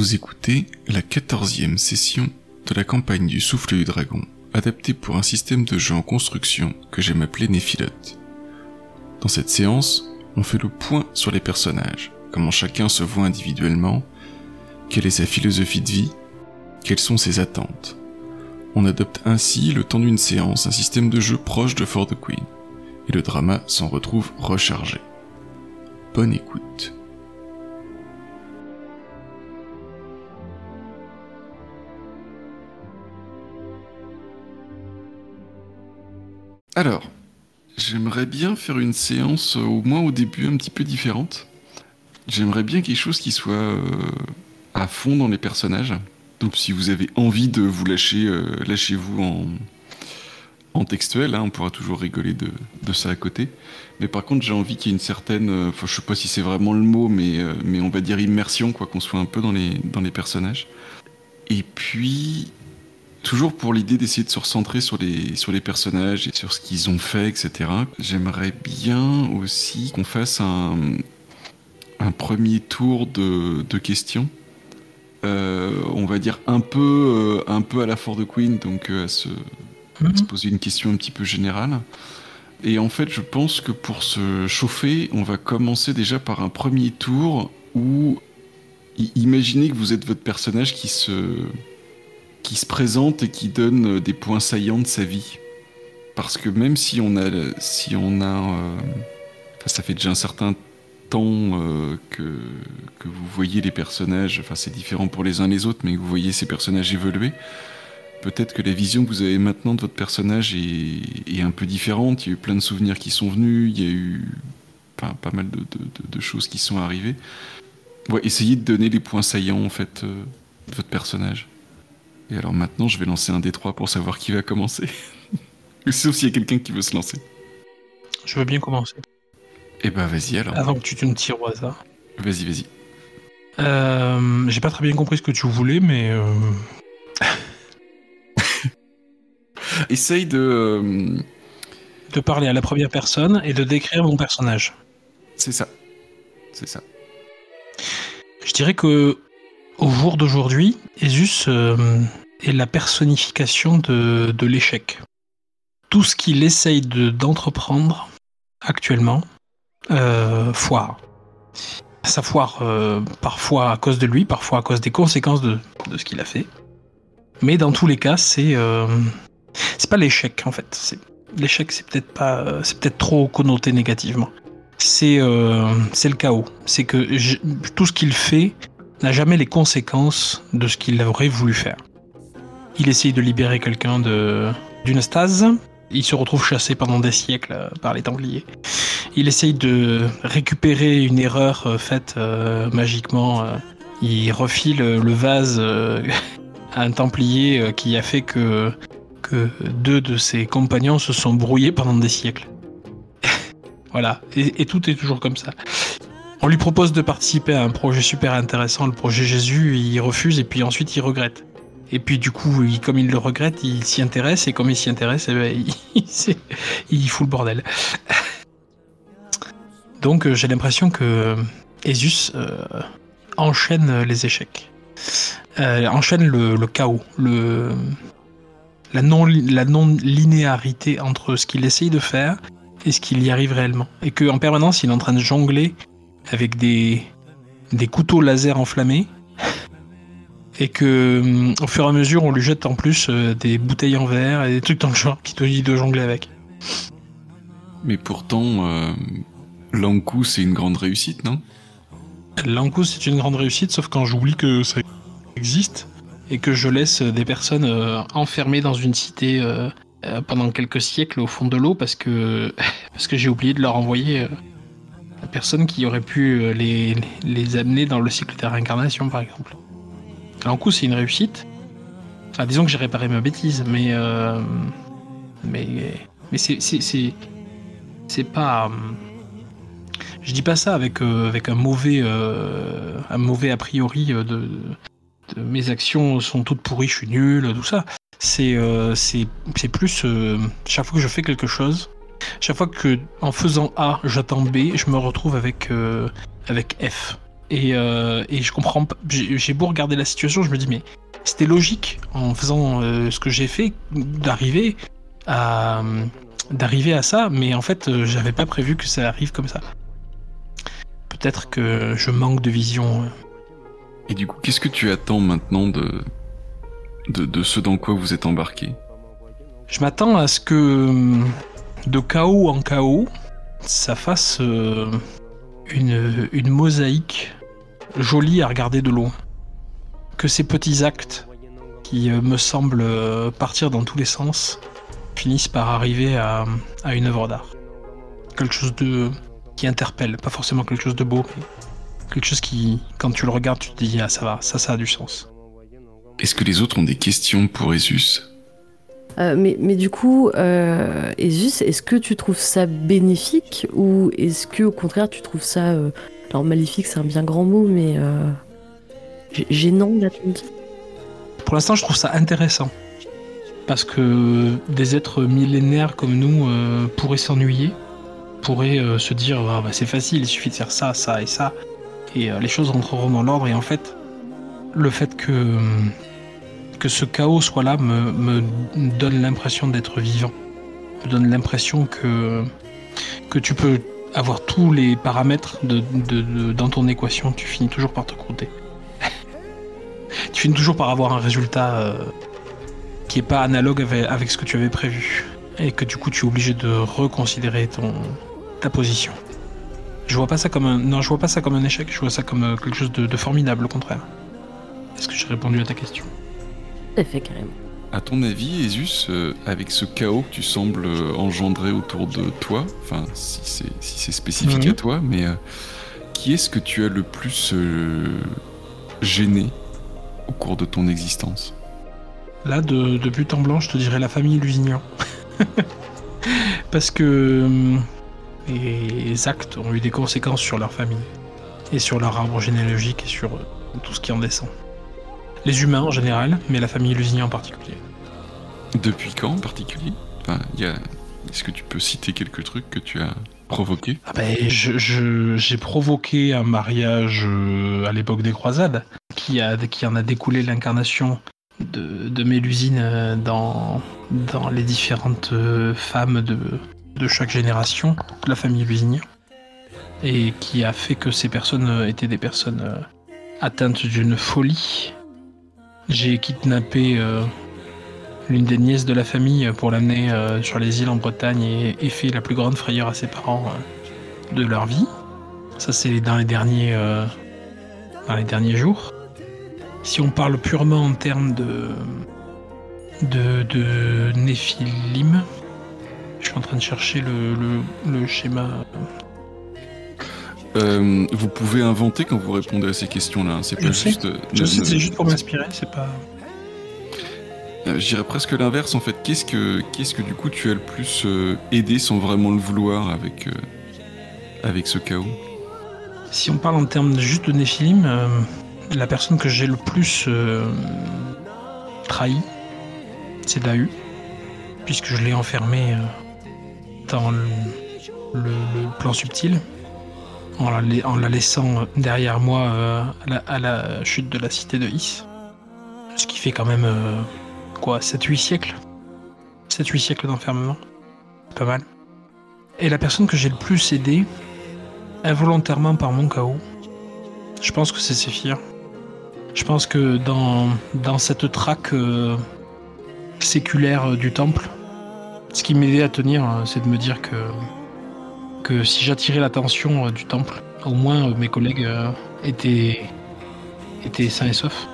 Vous écoutez la quatorzième session de la campagne du souffle du dragon, adaptée pour un système de jeu en construction que j'aime appeler Néphilote. Dans cette séance, on fait le point sur les personnages, comment chacun se voit individuellement, quelle est sa philosophie de vie, quelles sont ses attentes. On adopte ainsi, le temps d'une séance, un système de jeu proche de For the Queen, et le drama s'en retrouve rechargé. Bonne écoute. Alors, j'aimerais bien faire une séance, euh, au moins au début, un petit peu différente. J'aimerais bien quelque chose qui soit euh, à fond dans les personnages. Donc si vous avez envie de vous lâcher, euh, lâchez-vous en, textuel, hein, on pourra toujours rigoler de, ça à côté. Mais par contre, j'ai envie qu'il y ait une certaine, enfin je sais pas si c'est vraiment le mot, mais, mais on va dire immersion, quoi, qu'on soit un peu dans les, dans les personnages. Et puis, Toujours pour l'idée d'essayer de se recentrer sur les, sur les personnages et sur ce qu'ils ont fait, etc. J'aimerais bien aussi qu'on fasse un, un premier tour de, de questions. Euh, on va dire un peu, euh, un peu à la Ford Queen, donc euh, à, se, à Mhm. se poser une question un petit peu générale. Et en fait, je pense que pour se chauffer, on va commencer déjà par un premier tour où imaginez que vous êtes votre personnage qui se qui se présente et qui donne euh, des points saillants de sa vie. Parce que même si on a, si on a, euh, ça fait déjà un certain temps euh, que que vous voyez les personnages, enfin c'est différent pour les uns les autres, mais que vous voyez ces personnages évoluer. Peut-être que la vision que vous avez maintenant de votre personnage est, un peu différente. Il y a eu plein de souvenirs qui sont venus, il y a eu pas mal de, choses qui sont arrivées. Essayez de donner les points saillants en fait de votre personnage. Et alors maintenant, je vais lancer un D3 pour savoir qui va commencer. Sauf s'il y a quelqu'un qui veut se lancer. Je veux bien commencer. Eh ben vas-y alors. Avant que tu te me tires au hasard. Vas-y, vas-y. Euh, J'ai pas très bien compris ce que tu voulais, mais euh, Essaye de... euh, de parler à la première personne et de décrire mon personnage. C'est ça. C'est ça. Je dirais que au jour d'aujourd'hui, Esus euh, est la personnification de, l'échec. Tout ce qu'il essaye de- d'entreprendre actuellement euh, foire. Ça foire euh, parfois à cause de lui, parfois à cause des conséquences de, ce qu'il a fait. Mais dans tous les cas, c'est c'est pas l'échec en fait. L'échec, c'est peut-être pas, c'est peut-être trop connoté négativement. C'est c'est le chaos. C'est que tout ce qu'il fait n'a jamais les conséquences de ce qu'il aurait voulu faire. Il essaye de libérer quelqu'un d'une stase. Il se retrouve chassé pendant des siècles euh, par les Templiers. Il essaye de récupérer une erreur euh, faite euh, magiquement. Il refile le vase à un Templier qui a fait que que deux de ses compagnons se sont brouillés pendant des siècles. voilà, et tout est toujours comme ça. On lui propose de participer à un projet super intéressant, le projet Jésus, il refuse et puis ensuite il regrette. Et puis du coup, comme il le regrette, il s'y intéresse et comme il s'y intéresse, eh ben, il, fout le bordel. Donc euh, j'ai l'impression que euh, Esus euh, enchaîne les échecs, Euh, enchaîne le, chaos, la non la non linéarité entre ce qu'il essaye de faire et ce qu'il y arrive réellement, et que en permanence il est en train de jongler avec des des couteaux laser enflammés et que hum, au fur et à mesure on lui jette en plus euh, des bouteilles en verre et des trucs dans le genre qui te dit de jongler avec. Mais pourtant, euh, Lankou, c'est une grande réussite, non? L'Ankou c'est une grande réussite sauf quand j'oublie que ça existe et que je laisse des personnes euh, enfermées dans une cité euh, euh, pendant quelques siècles au fond de l'eau parce que parce que j'ai oublié de leur envoyer euh, la personne qui aurait pu euh, les, les amener dans le cycle de réincarnation par exemple. L'Ankou c'est une réussite. Enfin, disons que j'ai réparé ma bêtise, mais euh, mais mais c'est c'est pas hum, je dis pas ça avec, euh, avec un mauvais euh, un mauvais a priori euh, de, mes actions sont toutes pourries, je suis nul, tout ça. C'est euh, c'est c'est plus euh, chaque fois que je fais quelque chose, chaque fois que en faisant A j'attends B, je me retrouve avec euh, avec F. Et, euh, et je comprends pas. J'ai beau regarder la situation, je me dis, mais c'était logique en faisant euh, ce que j'ai fait d'arriver à d'arriver à ça, mais en fait, j'avais pas prévu que ça arrive comme ça. Peut-être que je manque de vision. Et du coup, qu'est-ce que tu attends maintenant de, de, de ce dans quoi vous êtes embarqué? Je m'attends à ce que euh, de chaos en chaos, ça fasse euh, une, une mosaïque jolie à regarder de loin. Que ces petits actes qui euh, me semblent euh, partir dans tous les sens finissent par arriver à, à une œuvre d'art. Quelque chose de qui interpelle, pas forcément quelque chose de beau, mais quelque chose qui, quand tu le regardes, tu te dis ah ça va, ça ça a du sens. Est-ce que les autres ont des questions pour Esus? Euh, mais, du coup, euh, est-ce que tu trouves ça bénéfique ou est-ce que au contraire tu trouves ça, euh, alors maléfique c'est un bien grand mot, mais euh, gê- gênant d'attendre? Pour l'instant, je trouve ça intéressant. Parce que des êtres millénaires comme nous pourraient s'ennuyer, pourraient se dire Ah, bah, c'est facile, il suffit de faire ça, ça et ça, et les choses rentreront dans l'ordre. Et en fait, le fait que, hum, que ce chaos soit là me, donne l'impression d'être vivant, me donne l'impression que, que tu peux avoir tous les paramètres dans ton équation, tu finis toujours par te croûter tu finis toujours par avoir un résultat euh, qui est pas analogue avec, ce que tu avais prévu. Et que du coup tu es obligé de reconsidérer ta position. Je vois pas ça comme un. Non, je vois pas ça comme un échec, je vois ça comme euh, quelque chose de, formidable, au contraire. Est-ce que j'ai répondu à ta question? À fait, carrément. À ton avis, Esus, euh, avec ce chaos que tu sembles euh, engendrer autour de toi, enfin, si c'est si c'est spécifique Mhm. à toi, mais euh, qui est-ce que tu as le plus euh, gêné au cours de ton existence? Là, de, de but en blanc, je te dirais la famille Lusignan. Parce que les actes ont eu des conséquences sur leur famille, et sur leur arbre généalogique, et sur tout ce qui en descend. Les humains en général, mais la famille Lusignan en particulier. Depuis quand en particulier? Enfin, a... Est-ce que tu peux citer quelques trucs que tu as provoqués? Ah ben, j'ai provoqué un mariage euh, à l'époque des croisades qui, a, qui en a découlé l'incarnation de, de Mélusine euh, dans, dans les différentes euh, femmes de, de chaque génération de la famille Lusignan et qui a fait que ces personnes étaient des personnes atteintes d'une folie. J'ai kidnappé euh, l'une des nièces de la famille pour l'amener euh, sur les îles en Bretagne et, fait la plus grande frayeur à ses parents euh, de leur vie. Ça, c'est dans les derniers, euh, dans les derniers jours. Si on parle purement en termes de, de, de Néphilim, je suis en train de chercher le- le schéma. Euh, Vous pouvez inventer quand vous répondez à ces questions-là. hein. C'est Je pas sais. juste. euh, Je ne- sais, c'est juste pour m'inspirer, c'est pas. Euh, Je dirais presque l'inverse en fait. Qu'est-ce que, qu'est-ce que du coup tu as le plus euh, aidé sans vraiment le vouloir avec, euh, avec ce chaos? Si on parle en termes juste de Néphilim, euh, la personne que j'ai le plus euh, trahi, c'est Dahu, puisque je l'ai enfermé euh, dans le, le- le plan subtil, en la, laissant derrière moi euh, à, la, chute de la cité de Is. Ce qui fait quand même, euh, quoi, 7-8 siècles? 7-8 siècles d'enfermement. Pas mal. Et la personne que j'ai le plus aidé, involontairement par mon chaos. Je pense que c'est Séphir. Je pense que dans, cette traque euh, séculaire euh, du temple, ce qui m'aidait à tenir, euh, c'est de me dire que, que si j'attirais l'attention euh, du temple, au moins euh, mes collègues euh, étaient, étaient sains et saufs.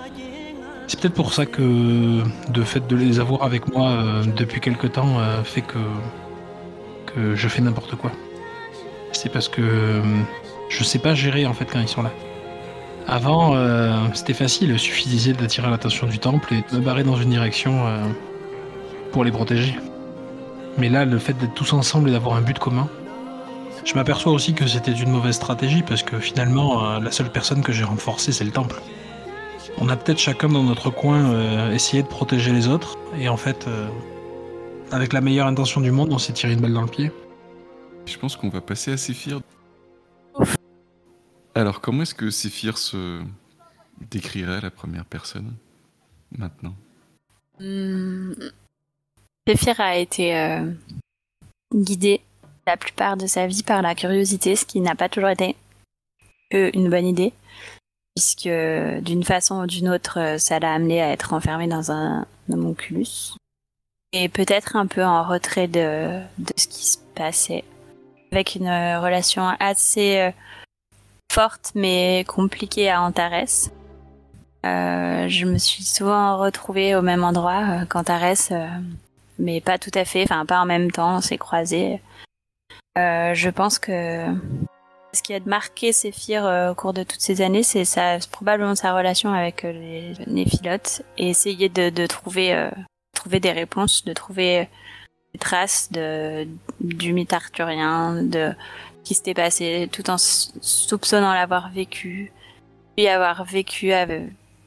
C'est peut-être pour ça que de fait de les avoir avec moi depuis quelque temps fait que, que je fais n'importe quoi. C'est parce que euh, je sais pas gérer en fait quand ils sont là. Avant, c'était facile, il suffisait d'attirer l'attention du temple et de me barrer dans une direction pour les protéger. Mais là, le fait d'être tous ensemble et d'avoir un but commun, je m'aperçois aussi que c'était une mauvaise stratégie parce que finalement, euh, la seule personne que j'ai renforcée, c'est le temple. On a peut-être chacun dans notre coin euh, essayé de protéger les autres et en fait, euh, avec la meilleure intention du monde, on s'est tiré une balle dans le pied. Je pense qu'on va passer à Séphir. Alors, comment est-ce que Séphir se décrirait à la première personne maintenant? Hmm. Séphir a été euh, guidé la plupart de sa vie par la curiosité, ce qui n'a pas toujours été une bonne idée, puisque d'une façon ou d'une autre, euh, ça l'a amené à être enfermé dans un homunculus. Et peut-être un peu en retrait de, ce qui se passait, avec une euh, relation assez euh, forte mais compliquée à Antares. Je me suis souvent retrouvée au même endroit qu'Antares, mais pas tout à fait, enfin pas en même temps, on s'est croisés. Euh, je pense que ce qui a marqué Séphir euh, au cours de toutes ces années, c'est probablement sa relation avec euh, les néphilotes et essayer de, de trouver, euh, trouver des réponses, de trouver des traces de, du mythe arthurien, de qui s'était passé, tout en soupçonnant l'avoir vécu, puis avoir vécu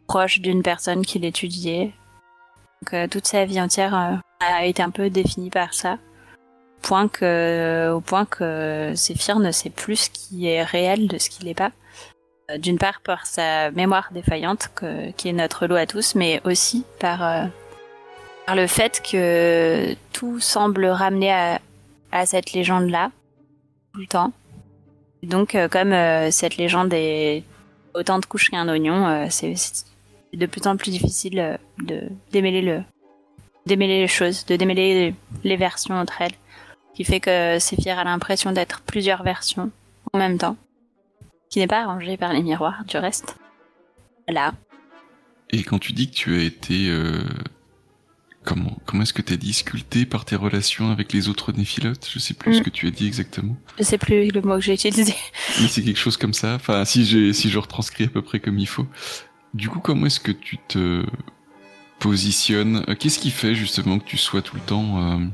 proche d'une personne qu'il étudiait. Donc, toute sa vie entière a été un peu définie par ça point que, au point que Séphir ne sait plus ce qui est réel de ce qui n'est pas. Euh, D'une part par sa mémoire défaillante, qui est notre lot à tous, mais aussi par, euh, par le fait que tout semble ramener à, à cette légende-là, tout le temps. Donc, euh, comme cette légende est autant de couches qu'un oignon, c'est de plus en plus difficile de démêler le démêler les choses, de démêler les versions entre elles qui fait que Séphir a l'impression d'être plusieurs versions en même temps, qui n'est pas arrangé par les miroirs du reste. Là, Et quand tu dis que tu as été... euh, Comment, comment est-ce que tu as dit sculpté par tes relations avec les autres néphilotes? Je sais plus Mm. ce que tu as dit exactement. je sais plus le mot que j'ai utilisé. Mais c'est quelque chose comme ça. Enfin, si j'ai, si je retranscris à peu près comme il faut. Du coup, comment est-ce que tu te positionnes? Euh, Qu'est-ce qui fait justement que tu sois tout le temps euh,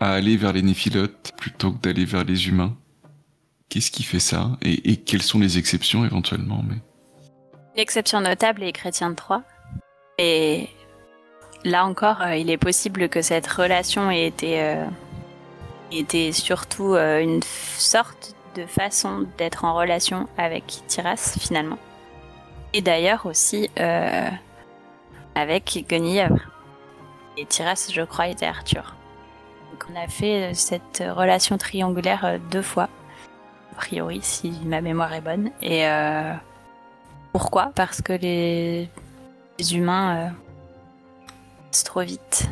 à aller vers les néphilotes plutôt que d'aller vers les humains Qu'est-ce qui fait ça? Et, quelles sont les exceptions éventuellement? Mais... L'exception notable est Chrétien de Troyes. Et là encore, euh, il est possible que cette relation ait été, euh, ait été surtout euh, une sorte de façon d'être en relation avec Tiras finalement. Et d'ailleurs aussi avec Guenillavre. Et Tiras, je crois, était Arthur. On a fait euh, cette relation triangulaire euh, deux fois, a priori, si ma mémoire est bonne. Et euh, pourquoi? Parce que les, humains euh, trop vite.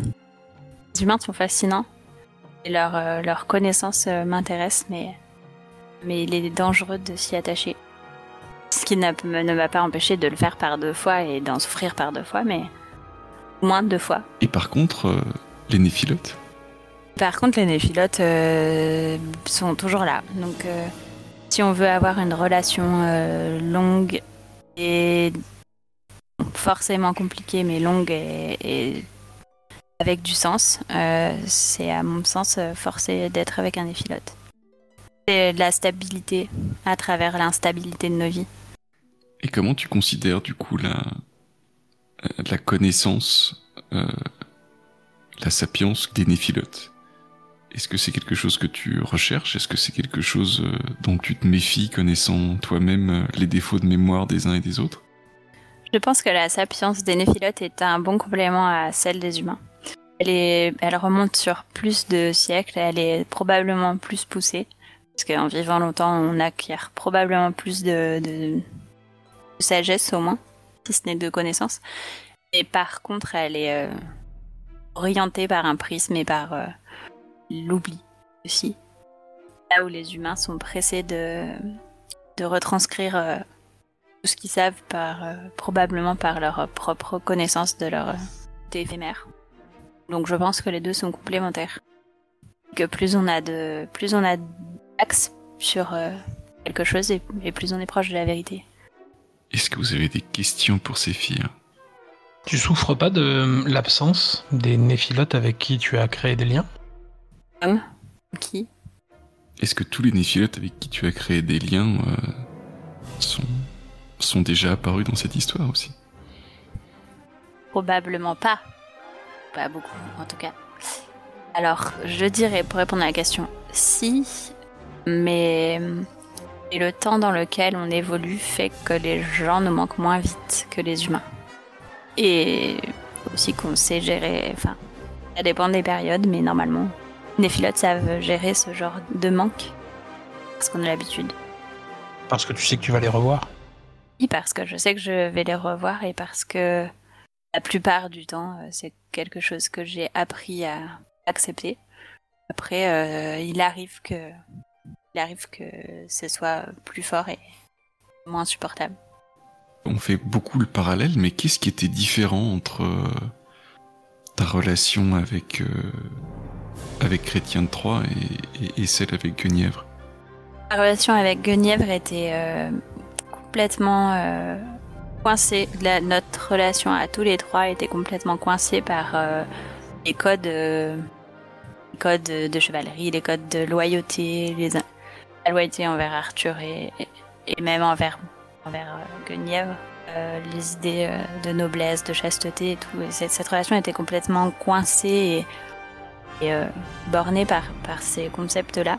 Les humains sont fascinants et leur, euh, leur connaissance euh, m'intéresse, mais, mais il est dangereux de s'y attacher. Ce qui ne m'a pas empêché de le faire par deux fois et d'en souffrir par deux fois, mais moins de deux fois. Et par contre, euh, les néphilotes? Par contre, les néphilotes euh, sont toujours là. Donc, euh, si on veut avoir une relation euh, longue et forcément compliquée, mais longue et, avec du sens, c'est à mon sens forcé d'être avec un néphilote. C'est de la stabilité à travers l'instabilité de nos vies. Et comment tu considères du coup la, la connaissance, la sapience des néphilotes? Est-ce que c'est quelque chose que tu recherches? Est-ce que c'est quelque chose euh, dont tu te méfies connaissant toi-même euh, les défauts de mémoire des uns et des autres? Je pense que la sapience des néphilotes est un bon complément à celle des humains. Elle, est, elle remonte sur plus de siècles, elle est probablement plus poussée, parce qu'en vivant longtemps, on acquiert probablement plus de, sagesse au moins, si ce n'est de connaissances. Et par contre, elle est euh, orientée par un prisme et par l'oubli aussi. Là où les humains sont pressés de, de retranscrire euh, tout ce qu'ils savent par euh, probablement par leur euh, propre connaissance de leur euh, côté éphémère. Donc je pense que les deux sont complémentaires. Que plus on a de plus on a d'axes sur euh, quelque chose et, et plus on est proche de la vérité. Est-ce que vous avez des questions pour ces filles Tu souffres pas de l'absence des néphilotes avec qui tu as créé des liens? Qui Est-ce que tous les néphilotes avec qui tu as créé des liens euh, sont, sont déjà apparus dans cette histoire aussi? Probablement pas. Pas beaucoup, en tout cas. Alors, je dirais, pour répondre à la question, si, mais Et le temps dans lequel on évolue fait que les gens nous manquent moins vite que les humains. Et aussi qu'on sait gérer. Enfin, ça dépend des périodes, mais normalement, les philotes savent gérer ce genre de manque. Parce qu'on a l'habitude. Parce que tu sais que tu vas les revoir. Oui, parce que je sais que je vais les revoir et parce que la plupart du temps, euh, c'est quelque chose que j'ai appris à accepter. Après, euh, il arrive que il arrive que ce soit plus fort et moins supportable. On fait beaucoup le parallèle, mais qu'est-ce qui était différent entre euh, ta relation avec, euh, avec Chrétien de Troyes et, celle avec Guenièvre La relation avec Guenièvre était euh, complètement euh, coincée. Notre relation à tous les trois était complètement coincée par les codes, les codes de chevalerie, les codes de loyauté, les, la loyauté envers Arthur et, même envers, Guenièvre. Euh, les idées euh, de noblesse, de chasteté et tout. Et cette, relation était complètement coincée et, euh, bornée par, ces concepts-là.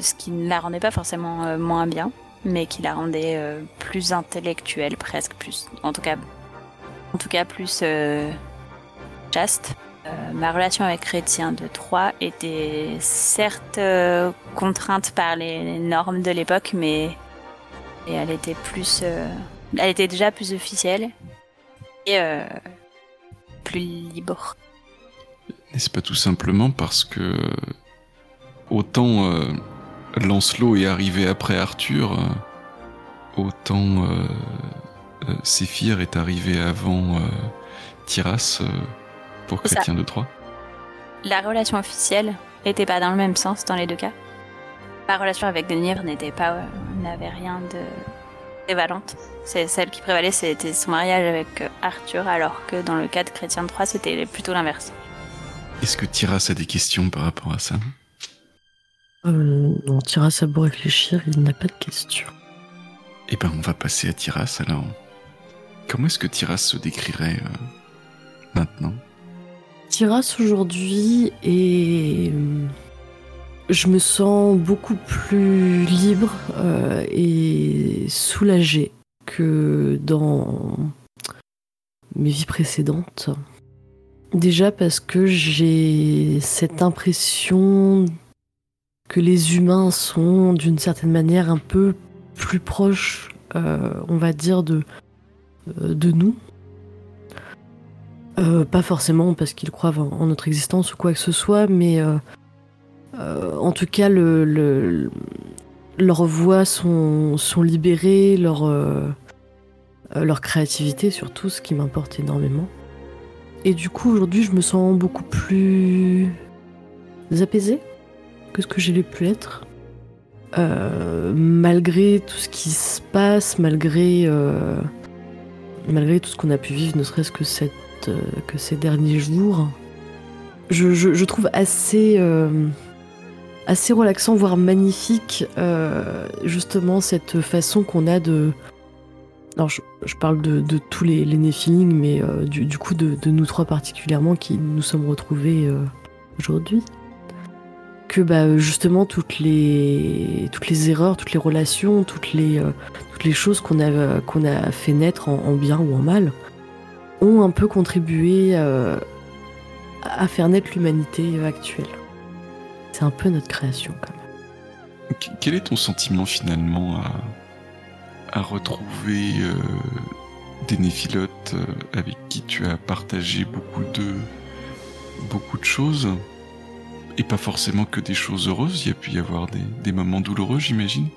Ce qui ne la rendait pas forcément moins bien, mais qui la rendait plus intellectuelle, presque plus, en tout cas, en tout cas plus chaste. Ma relation avec Chrétien de Troyes était certes contrainte par les normes de l'époque, mais elle était plus, elle était déjà plus officielle et euh, plus libre. N'est-ce pas tout simplement parce que autant euh, Lancelot est arrivé après Arthur, euh, autant euh, Séphir est arrivé avant euh, pour C'est ça. Chrétien de Troyes La relation officielle n'était pas dans le même sens dans les deux cas. Ma relation avec Guenièvre n'était pas, n'avait rien de prévalente. C'est celle qui prévalait, c'était son mariage avec euh, Arthur, alors que dans le cas de Chrétien de Troyes, c'était plutôt l'inverse. Est-ce que Tyras a des questions par rapport à ça? Euh, on tira à beau réfléchir, il n'a pas de questions. Eh ben, on va passer à Tyras alors. Comment est-ce que Tyras se décrirait euh, maintenant? Tiras aujourd'hui et je me sens beaucoup plus libre euh, et soulagée que dans mes vies précédentes. Déjà parce que j'ai cette impression que les humains sont d'une certaine manière un peu plus proches, euh, on va dire, de, euh, de nous. Pas forcément parce qu'ils croient en, notre existence ou quoi que ce soit, mais en tout cas, le, le- leurs voix sont, libérées, leur, euh, euh, leur créativité surtout, ce qui m'importe énormément. Et du coup, aujourd'hui, je me sens beaucoup plus apaisée que ce que j'ai pu être. Euh, malgré tout ce qui se passe, malgré, euh, malgré tout ce qu'on a pu vivre, ne serait-ce que euh, ces derniers jours, je, trouve assez, euh, assez relaxant, voire magnifique, euh, justement cette façon qu'on a de. Alors, je, parle de, tous les, les mais euh, du, coup de, nous trois particulièrement qui nous sommes retrouvés euh, aujourd'hui. Que bah, justement, toutes les, toutes les erreurs, toutes les relations, toutes les, toutes les choses qu'on a, a fait naître en- en bien ou en mal ont un peu contribué à faire naître l'humanité actuelle. C'est un peu notre création quand même. Qu- Quel est ton sentiment finalement à, retrouver euh, des néphilotes euh, avec qui tu as partagé beaucoup de, beaucoup de choses? Et pas forcément que des choses heureuses, il y a pu y avoir des, des moments douloureux j'imagine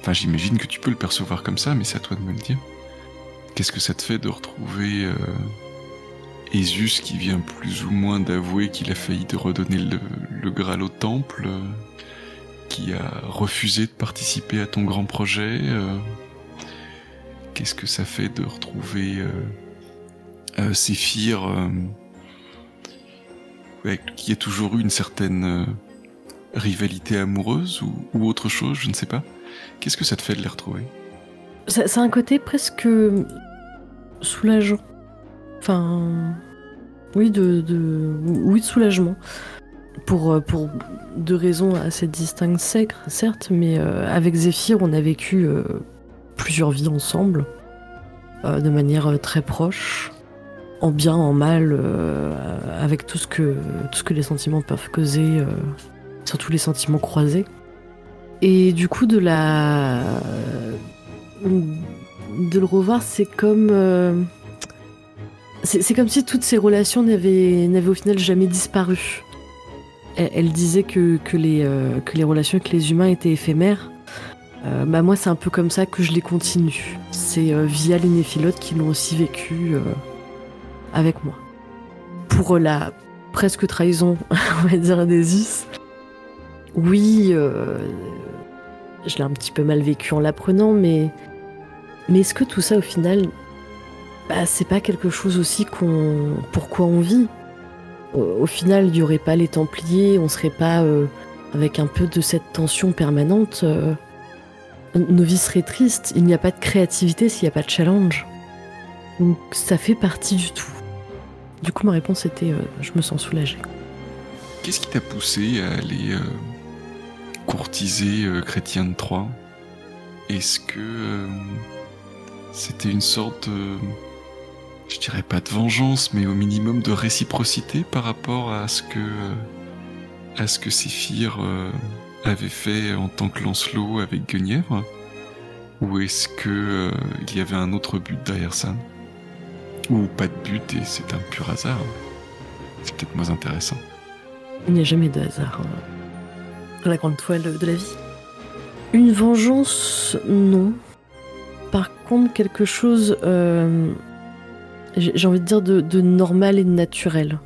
Enfin j'imagine que tu peux le percevoir comme ça mais c'est à toi de me le dire. Qu'est-ce que ça te fait de retrouver euh, Ésus qui vient plus ou moins d'avouer qu'il a failli redonner le, Graal au temple euh, qui a refusé de participer à ton grand projet. euh, Qu'est-ce que ça fait de retrouver euh, euh, Séphir, qui a toujours eu une certaine rivalité amoureuse ou, autre chose, je ne sais pas. Qu'est-ce que ça te fait de les retrouver? A un côté presque soulageant. Enfin, oui, de, oui, de soulagement. pour, euh, pour deux raisons assez distinctes, certes, mais euh, avec Zéphyr, on a vécu euh, plusieurs vies ensemble, de manière très proche, en bien, en mal, avec tout ce, que, tout ce que les sentiments peuvent causer, surtout les sentiments croisés. Et du coup, de la. de le revoir, c'est comme. C'est comme si toutes ces relations n'avaient au final jamais disparu elle, disait que, que, les, euh, que les relations avec les humains étaient éphémères. Euh, bah moi, c'est un peu comme ça que je les continue. C'est euh, via les néphilotes qui l'ont aussi vécu avec moi. Pour la presque trahison, on va dire, d'Esus, oui, je l'ai un petit peu mal vécu en l'apprenant, mais, mais est-ce que tout ça, au final, bah, c'est pas quelque chose aussi qu'on, pourquoi on vit au, final, il n'y aurait pas les Templiers, on serait pas euh, avec un peu de cette tension permanente. Euh, nos vies seraient tristes. Il n'y a pas de créativité s'il n'y a pas de challenge. Donc ça fait partie du tout. Du coup, ma réponse était euh, je me sens soulagée. Qu'est-ce qui t'a poussé à aller courtiser Chrétien de Troyes Est-ce que c'était une sorte je dirais pas de vengeance, mais au minimum de réciprocité par rapport à ce que à ce que Séphir euh, avait fait en tant que Lancelot avec Guenièvre Ou est-ce que euh, il y avait un autre but derrière ça? Ou pas de but et c'est un pur hasard C'est peut-être moins intéressant. Il n'y a jamais de hasard dans la grande toile de la vie. Une vengeance, non. Par contre, quelque chose euh, j'ai envie de dire, de, normal et de naturel.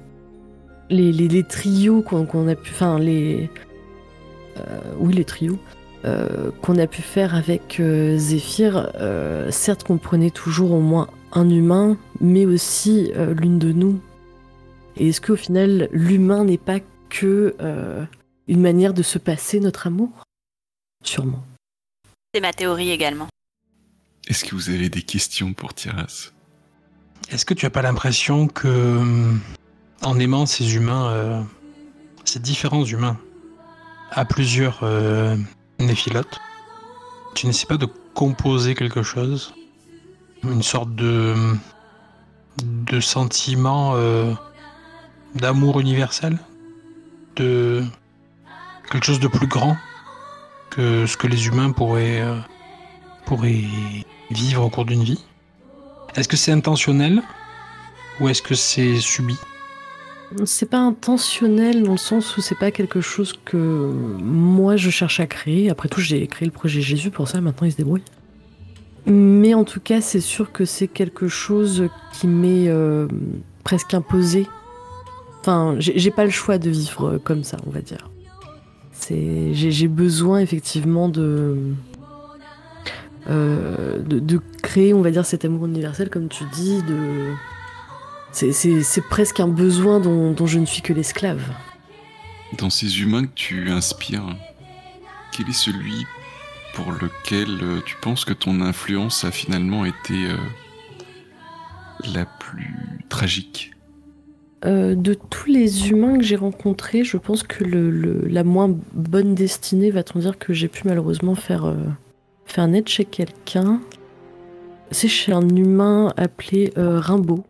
Les, les, trios qu'on a pu. Enfin, les. Euh, oui, les trios. Euh, qu'on a pu faire avec euh, Zéphyr, certes qu'on prenait toujours au moins un humain, mais aussi l'une de nous. Et est-ce qu'au final, l'humain n'est pas que une manière de se passer notre amour? Sûrement. C'est ma théorie également. Est-ce que vous avez des questions pour Tiras est-ce que tu as pas l'impression que, euh, en aimant ces humains, euh, ces différents humains, à plusieurs euh, tu n'essaies pas de composer quelque chose, une sorte de de sentiment d'amour universel, de quelque chose de plus grand que ce que les humains pourraient pourraient vivre au cours d'une vie? Est-ce que c'est intentionnel ou est-ce que c'est subi c'est pas intentionnel dans le sens où c'est pas quelque chose que moi je cherche à créer. Après tout, j'ai créé le projet Jésus pour ça, maintenant il se débrouille. Mais en tout cas, c'est sûr que c'est quelque chose qui m'est euh, presque imposé. Enfin, j'ai pas le choix de vivre comme ça, on va dire. J'ai besoin effectivement de, euh, de, créer, on va dire, cet amour universel, comme tu dis, de... C'est presque un besoin dont, je ne suis que l'esclave. Dans ces humains que tu inspires, quel est celui pour lequel euh, tu penses que ton influence a finalement été euh, la plus tragique? De tous les humains que j'ai rencontrés, je pense que le, la moins bonne destinée, va-t-on dire, que j'ai pu malheureusement faire faire naître chez quelqu'un. C'est chez un humain appelé euh, Rimbaud.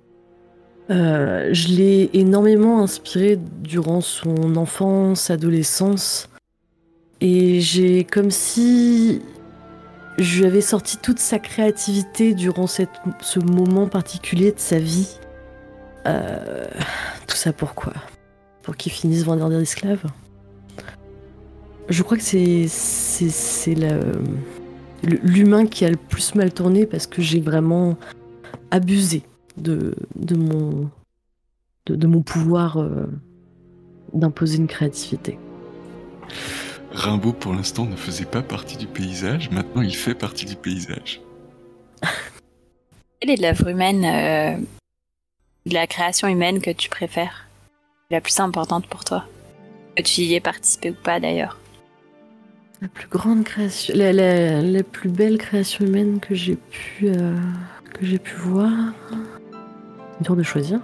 Euh, je l'ai énormément inspiré durant son enfance, adolescence. Et j'ai comme si je lui avais sorti toute sa créativité durant ce moment particulier de sa vie. Euh, tout ça pourquoi Pour qu'il finisse vendeur d'esclaves? Je crois que c'est, c'est, la l'humain qui a le plus mal tourné parce que j'ai vraiment abusé de, de, mon, de, mon pouvoir euh, d'imposer une créativité. Rimbaud, pour l'instant, ne faisait pas partie du paysage. Maintenant, il fait partie du paysage. Quelle est l'œuvre humaine, euh, de la création humaine que tu préfères? La plus importante pour toi? Que tu y aies participé ou pas, d'ailleurs? La plus grande création, la, plus belle création humaine que j'ai pu, euh, que j'ai pu voir. Dur de choisir.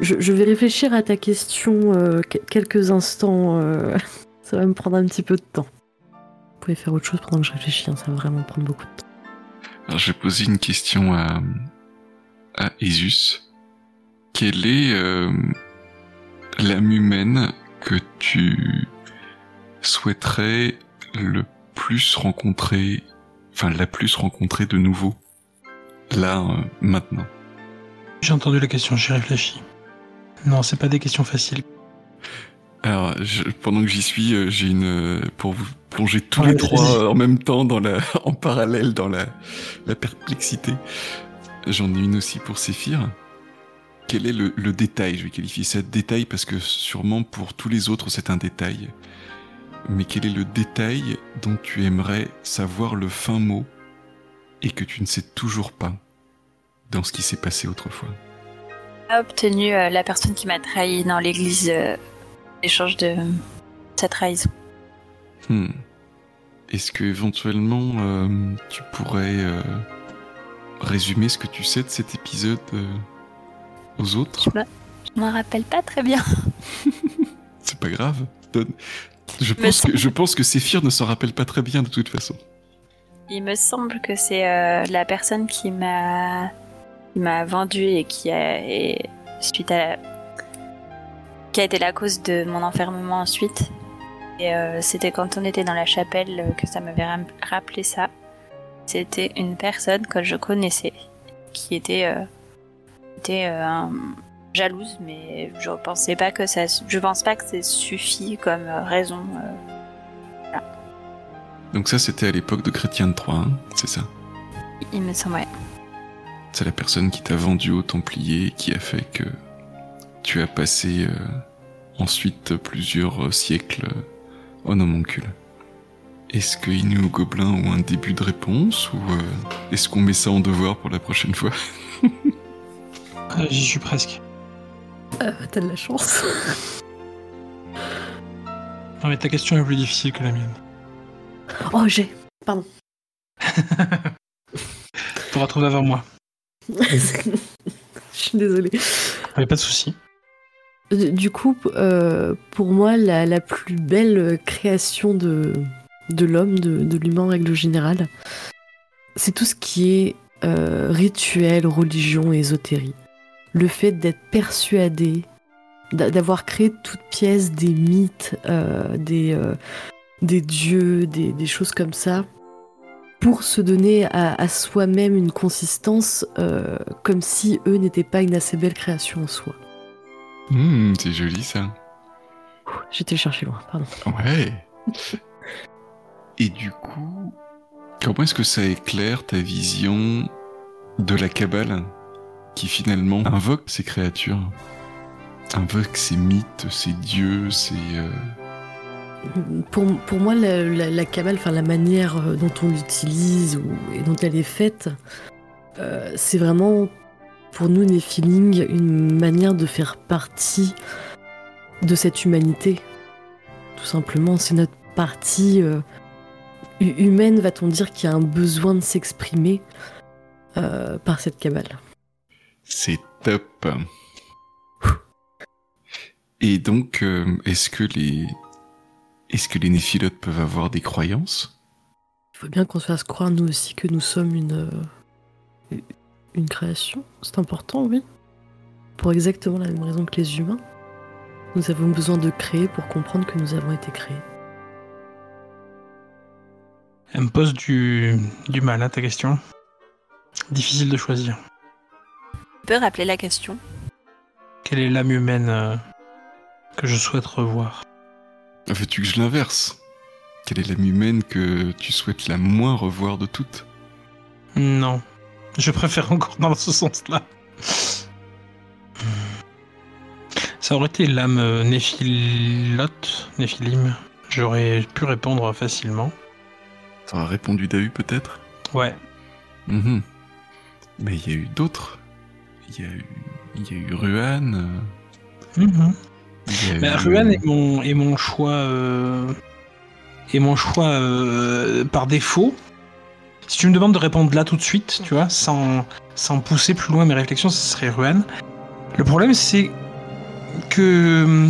Je, je vais réfléchir à ta question euh, que- quelques instants. euh, ça va me prendre un petit peu de temps. Vous pouvez faire autre chose pendant que je réfléchis, hein, ça va vraiment prendre beaucoup de temps. Alors, je vais poser une question à, à Esus. Quelle est l'âme humaine que tu souhaiterais le plus rencontrer, enfin la plus rencontrer de nouveau, là, euh, maintenant J'ai entendu la question, j'y réfléchis. Non, c'est pas des questions faciles. Alors, je- pendant que j'y suis, euh, j'ai une euh, pour vous plonger tous Ouais, les trois en même temps dans la, en parallèle dans la, la perplexité. J'en ai une aussi pour Séphir. Quel est le, le détail? Je vais qualifier ça de détail parce que sûrement pour tous les autres c'est un détail. Mais quel est le détail dont tu aimerais savoir le fin mot et que tu ne sais toujours pas dans ce qui s'est passé autrefois? A obtenu euh, la personne qui m'a trahi dans l'église euh, l'échange de sa trahison. Hmm. Est-ce que éventuellement euh, tu pourrais résumer ce que tu sais de cet épisode aux autres? Je me, je m'en rappelle pas très bien. C'est pas grave. Donne- Je pense que je pense que Séphir ne s'en rappelle pas très bien de toute façon. Il me semble que c'est euh, la personne qui m'a m'a vendu et qui a et suite à qui a été la cause de mon enfermement ensuite. Et euh, c'était quand on était dans la chapelle que ça m'avait rappelé ça. C'était une personne que je connaissais qui était euh, était un- jalouse, mais je pensais pas que ça je pense pas que ça suffit comme euh, raison. euh, Donc ça c'était à l'époque de Chrétien de Troyes, hein, c'est ça? il me semble. ouais. C'est la personne qui t'a vendu aux Templiers qui a fait que tu as passé euh, ensuite plusieurs siècles en homoncule. Est-ce que Inu ou Gobelin ont un début de réponse ou euh, est-ce qu'on met ça en devoir pour la prochaine fois? Euh, J'y suis presque. Euh, T'as de la chance. Non, mais ta question est plus difficile que la mienne. Oh, j'ai. Pour retrouver avant moi. je suis désolée. Mais pas de souci. Du du coup, euh, pour moi, la, la plus belle création de, de l'homme, de, de l'humain en règle générale, c'est tout ce qui est euh, rituel, religion et ésotérie. Le fait d'être persuadé, d'a- d'avoir créé toute pièce des mythes, euh, des, euh, des dieux, des, des choses comme ça, pour se donner à, à soi-même une consistance euh, comme si eux n'étaient pas une assez belle création en soi. Hmm, C'est joli ça. J'étais chercher loin, pardon. Ouais. Et du coup, comment est-ce que ça éclaire ta vision de la Kabbale? Qui finalement invoque ces créatures Invoque ces mythes, ces dieux, ces... euh, Pour, pour moi, la, la, la Kabbale, enfin la manière euh, dont on l'utilise ou, et dont elle est faite, euh, c'est vraiment pour nous, Nephiling, une manière de faire partie de cette humanité. Tout simplement, c'est notre partie euh, hu- humaine, va-t-on dire, qui a un besoin de s'exprimer euh, par cette Kabbale. C'est top. Et donc, euh, est-ce que les... Est-ce que les néphilotes peuvent avoir des croyances? Il faut bien qu'on se fasse croire, nous aussi, que nous sommes une, euh, une création. C'est important, oui. Pour exactement la même raison que les humains. Nous avons besoin de créer pour comprendre que nous avons été créés. Elle me pose du, du mal, hein, ta question. Difficile de choisir. Rappeler la question Quelle est l'âme humaine euh, que je souhaite revoir? Veux-tu que je l'inverse Quelle est l'âme humaine que tu souhaites la moins revoir de toutes? Non. Je préfère encore dans ce sens-là. Ça aurait été l'âme euh, néphilote, néphilim. J'aurais pu répondre facilement. T'auras répondu Dahu peut-être? Ouais. Mhm. Mais il y a eu d'autres. Il y a eu, il y a eu Ruan. euh, Mhm. eu- Ruan est mon, est mon choix. euh, est mon choix euh, par défaut. Si tu me demandes de répondre là tout de suite, tu vois, sans, sans pousser plus loin mes réflexions, ce serait Ruan. Le problème, c'est que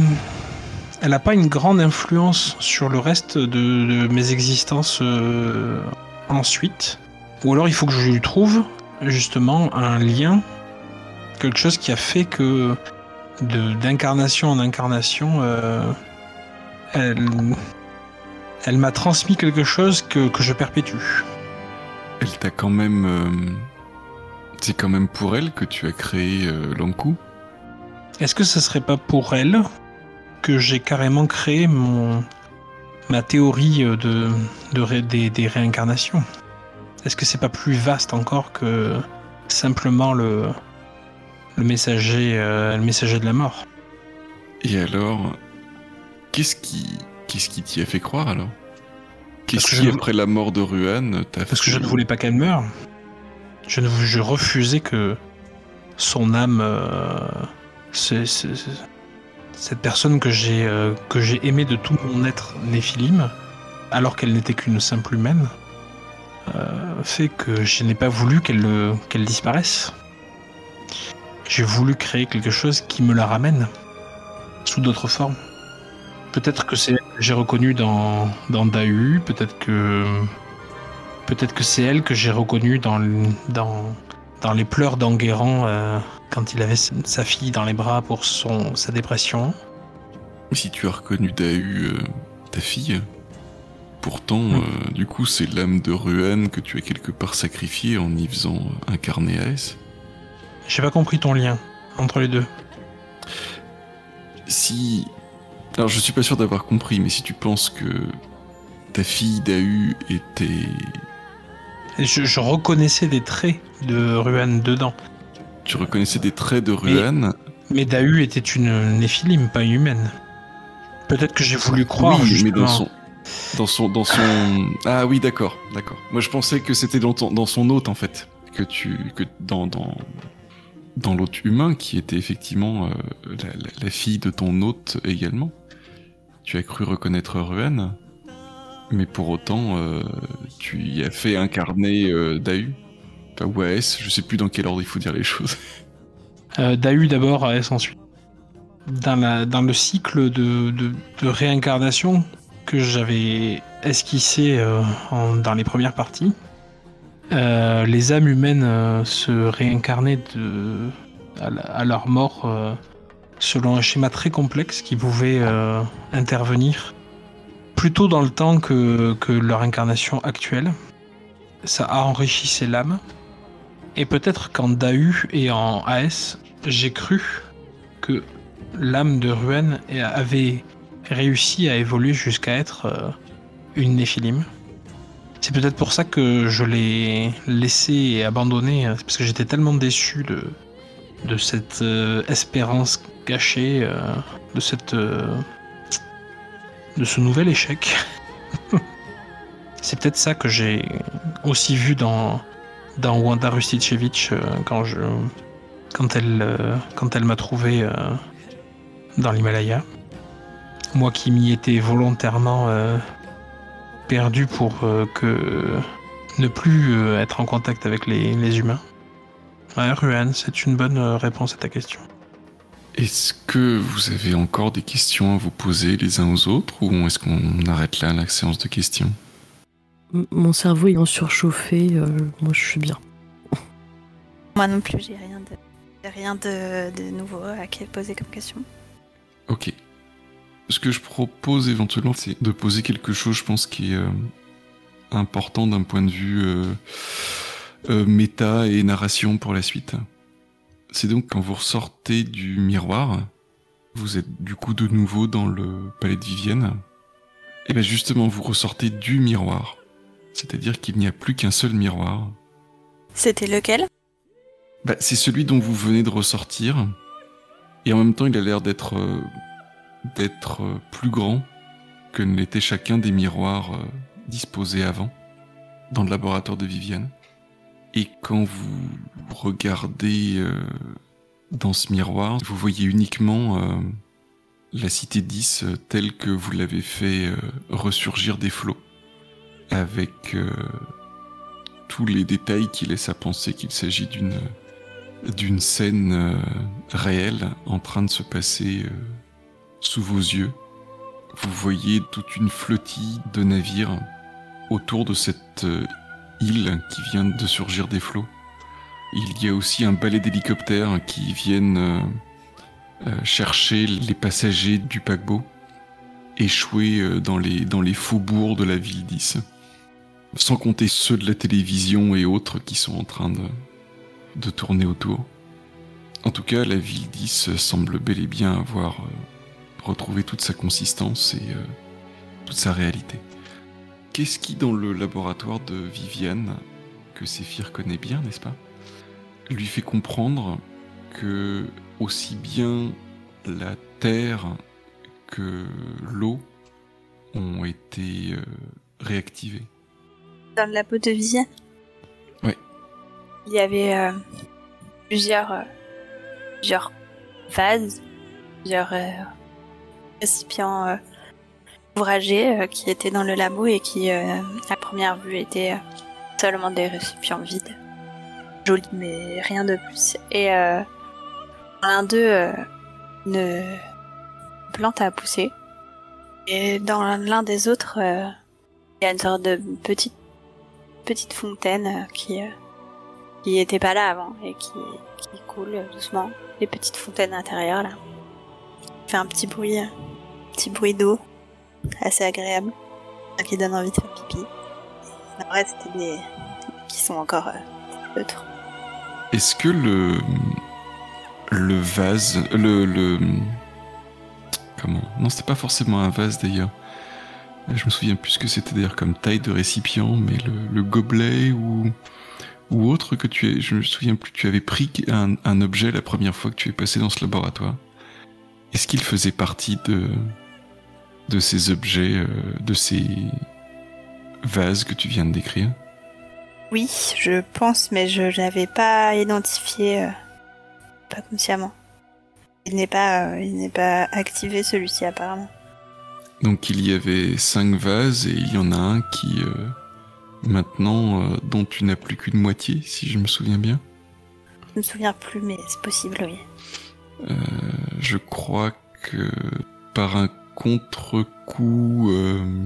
elle n'a pas une grande influence sur le reste de, de mes existences euh, ensuite. Ou alors il faut que je lui trouve justement un lien, quelque chose qui a fait que de- d'incarnation en incarnation, euh, elle, elle m'a transmis quelque chose que, que je perpétue. Elle t'a quand même. euh, C'est quand même pour elle que tu as créé euh, Lankou. Est-ce que ce serait pas pour elle que j'ai carrément créé mon ma théorie euh, de, des, des réincarnations? Est-ce que c'est pas plus vaste encore que simplement le le messager euh, le messager de la mort Et alors, qu'est-ce qui, qu'est-ce qui t'y a fait croire alors? Qu'est-ce que qui, je- après la mort de Ruan, t'a Parce que je ne voulais pas qu'elle meure. Je, ne, je refusais que son âme, euh, c'est- c'est- c'est- cette personne que j'ai euh, que j'ai aimée de tout mon être néphilim, alors qu'elle n'était qu'une simple humaine, euh, fait que je n'ai pas voulu qu'elle qu'elle disparaisse. J'ai voulu créer quelque chose qui me la ramène sous d'autres formes. Peut-être que c'est elle que j'ai reconnu dans, dans Dahu, peut-être que Peut-être que c'est elle que j'ai reconnue dans, le- dans, dans les pleurs d'Enguerrand euh, quand il avait sa fille dans les bras pour son, sa dépression. Si tu as reconnu Dahu, euh, ta fille, pourtant, euh, du coup, c'est l'âme de Ruan que tu as quelque part sacrifiée en y faisant incarner Aes. J'ai pas compris ton lien entre les deux. Si. Alors, je suis pas sûr d'avoir compris, mais si tu penses que ta fille Dahu était. Je, je reconnaissais des traits de Ruan dedans. Tu reconnaissais des traits de Ruan, Mais Dahu était une néphilim, pas une humaine. Peut-être que j'ai voulu croire oui, mais dans son. Dans son, dans son. Ah oui, d'accord, d'accord. Moi, je pensais que c'était dans, dans son hôte, en fait. Que tu. Que dans, dans, dans l'hôte humain, qui était effectivement euh, la, fille de ton hôte également. Tu as cru reconnaître Ruan, mais pour autant, euh, tu y as fait incarner euh, Dahu. Enfin, ou Aes, je sais plus dans quel ordre il faut dire les choses. Euh, Dahu d'abord, Aes ensuite. Dans, la, dans le cycle de, de, réincarnation que j'avais esquissé dans les premières parties, euh, les âmes humaines euh, se réincarnaient à, leur mort euh, selon un schéma très complexe qui pouvait intervenir plus tôt dans le temps que, leur incarnation actuelle. Ça a enrichi l'âme. Et peut-être qu'en Dahu et en AS, j'ai cru que l'âme de Ruan avait réussi à évoluer jusqu'à être une Néphilim. C'est peut-être pour ça que je l'ai laissé et abandonné, euh, parce que j'étais tellement déçu de, cette euh, espérance gâchée, euh, de cette euh, de ce nouvel échec. C'est peut-être ça que j'ai aussi vu dans dans Wanda Rustichevich quand je quand elle quand elle m'a trouvé dans l'Himalaya. Moi qui m'y étais volontairement perdu pour euh, que ne plus euh, être en contact avec les, les humains. Ouais, Ruan, c'est une bonne euh, réponse à ta question. Est-ce que vous avez encore des questions à vous poser les uns aux autres ou est-ce qu'on arrête là la séance de questions? M- Mon cerveau ayant surchauffé, euh, moi je suis bien. Moi non plus, j'ai rien de, j'ai rien de, de nouveau à poser comme question. Ok. Ce que je propose éventuellement, c'est de poser quelque chose, je pense, qui est euh, important d'un point de vue euh, euh, méta et narration pour la suite. C'est donc quand vous ressortez du miroir, vous êtes du coup de nouveau dans le palais de Vivienne. Et bien justement, vous ressortez du miroir. C'est-à-dire qu'il n'y a plus qu'un seul miroir. C'était lequel? Bah, c'est celui dont vous venez de ressortir. Et en même temps, il a l'air d'être d'être euh, plus grand que ne l'était chacun des miroirs euh, disposés avant dans le laboratoire de Viviane. Et quand vous regardez euh, dans ce miroir, vous voyez uniquement la cité 10 euh, telle que vous l'avez fait ressurgir des flots, avec tous les détails qui laissent à penser qu'il s'agit d'une d'une scène réelle en train de se passer sous vos yeux. Vous voyez toute une flottille de navires autour de cette euh, île qui vient de surgir des flots. Il y a aussi un balai d'hélicoptères qui viennent chercher les passagers du paquebot échoués dans les, dans les faubourgs de la ville 10. Sans compter ceux de la télévision et autres qui sont en train de, de tourner autour. En tout cas, la ville 10 semble bel et bien avoir euh, retrouvé toute sa consistance et euh, toute sa réalité. Qu'est-ce qui, dans le laboratoire de Viviane, que Séphir connaît bien, n'est-ce pas, lui fait comprendre que aussi bien la terre que l'eau ont été euh, réactivées? Dans le labo de Viviane? Oui. Il y avait plusieurs plusieurs vases, plusieurs euh, récipients euh, ouvragés euh, qui étaient dans le labo et qui, à première vue, étaient seulement des récipients vides. Jolis, mais rien de plus. Et l'un d'eux, une plante a poussé. Et dans l'un des autres, il y a une sorte de petite, petite fontaine qui, qui était pas là avant et qui, qui coule doucement les petites fontaines intérieures là. Fait un petit bruit, petit bruit d'eau, assez agréable, qui donne envie de faire pipi. Le reste, des qui sont encore euh, Est-ce que le le vase, le, le comment? Non, c'était pas forcément un vase d'ailleurs. Je me souviens plus ce que c'était d'ailleurs comme taille de récipient, mais le, le gobelet ou ou autre que tu es, je me souviens plus, tu avais pris un, objet la première fois que tu es passé dans ce laboratoire. Est-ce qu'il faisait partie de, de ces objets, euh, de ces vases que tu viens de décrire Oui, je pense, mais je n'avais pas identifié, euh, pas consciemment. Il n'est pas, euh, il n'est pas activé celui-ci apparemment. Donc il y avait cinq vases et il y en a un qui maintenant dont tu n'as plus qu'une moitié, si je me souviens bien. Je me souviens plus, mais c'est possible, oui. Je crois que par un contre-coup, euh,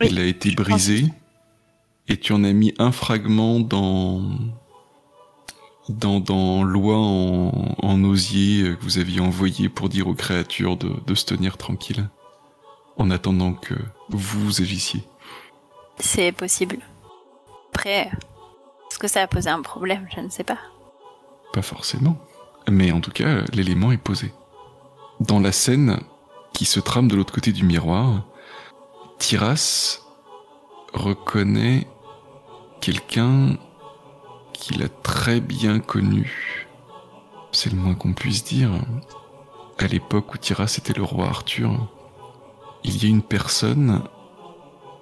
il a été brisé. Et tu en as mis un fragment dans dans, dans loi en, en osier que vous aviez envoyé pour dire aux créatures de, de se tenir tranquilles en attendant que vous agissiez. C'est possible. Après, est-ce que ça a posé un problème? Je ne sais pas. Pas forcément. Mais en tout cas, l'élément est posé. Dans la scène qui se trame de l'autre côté du miroir, Tiras reconnaît quelqu'un qu'il a très bien connu. C'est le moins qu'on puisse dire. À l'époque où Tiras était le roi Arthur, il y a une personne